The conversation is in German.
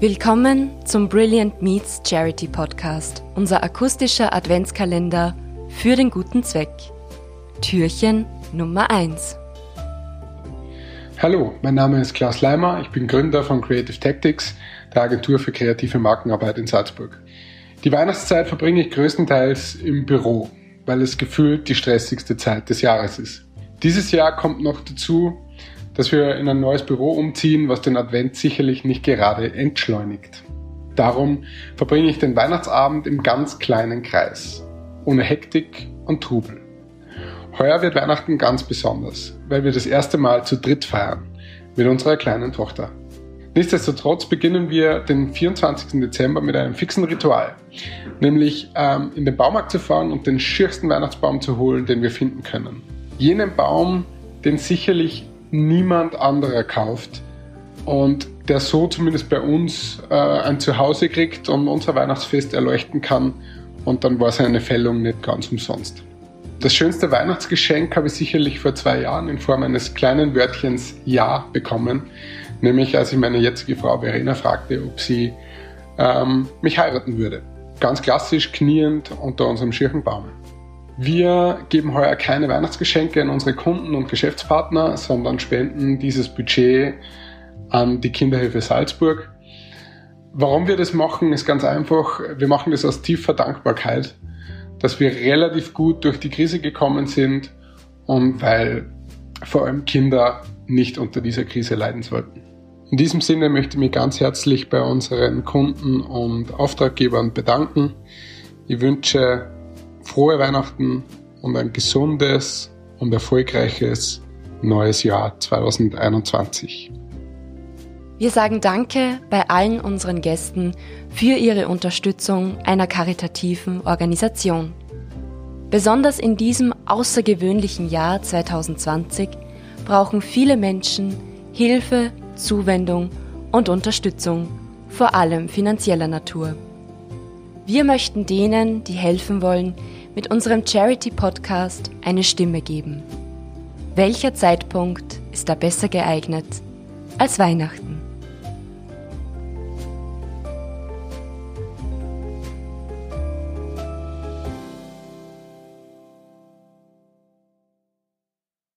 Willkommen zum Brilliant Meets Charity Podcast, unser akustischer Adventskalender für den guten Zweck. Türchen Nummer 1. Hallo, mein Name ist Klaus Leimer, ich bin Gründer von Creative Tactics, der Agentur für kreative Markenarbeit in Salzburg. Die Weihnachtszeit verbringe ich größtenteils im Büro, weil es gefühlt die stressigste Zeit des Jahres ist. Dieses Jahr kommt noch dazu, dass wir in ein neues Büro umziehen, was den Advent sicherlich nicht gerade entschleunigt. Darum verbringe ich den Weihnachtsabend im ganz kleinen Kreis, ohne Hektik und Trubel. Heuer wird Weihnachten ganz besonders, weil wir das erste Mal zu dritt feiern, mit unserer kleinen Tochter. Nichtsdestotrotz beginnen wir den 24. Dezember mit einem fixen Ritual, nämlich ähm, in den Baumarkt zu fahren und den schiersten Weihnachtsbaum zu holen, den wir finden können. Jenen Baum, den sicherlich niemand anderer kauft und der so zumindest bei uns äh, ein Zuhause kriegt und unser Weihnachtsfest erleuchten kann und dann war seine Fällung nicht ganz umsonst. Das schönste Weihnachtsgeschenk habe ich sicherlich vor zwei Jahren in Form eines kleinen Wörtchens Ja bekommen, nämlich als ich meine jetzige Frau Verena fragte, ob sie ähm, mich heiraten würde. Ganz klassisch kniend unter unserem Schirchenbaum. Wir geben heuer keine Weihnachtsgeschenke an unsere Kunden und Geschäftspartner, sondern spenden dieses Budget an die Kinderhilfe Salzburg. Warum wir das machen, ist ganz einfach. Wir machen das aus tiefer Dankbarkeit, dass wir relativ gut durch die Krise gekommen sind und weil vor allem Kinder nicht unter dieser Krise leiden sollten. In diesem Sinne möchte ich mich ganz herzlich bei unseren Kunden und Auftraggebern bedanken. Ich wünsche frohe Weihnachten und ein gesundes und erfolgreiches neues Jahr 2021. Wir sagen Danke bei allen unseren Gästen für ihre Unterstützung einer karitativen Organisation. Besonders in diesem außergewöhnlichen Jahr 2020 brauchen viele Menschen Hilfe, Zuwendung und Unterstützung, vor allem finanzieller Natur. Wir möchten denen, die helfen wollen, mit unserem Charity-Podcast eine Stimme geben. Welcher Zeitpunkt ist da besser geeignet als Weihnachten?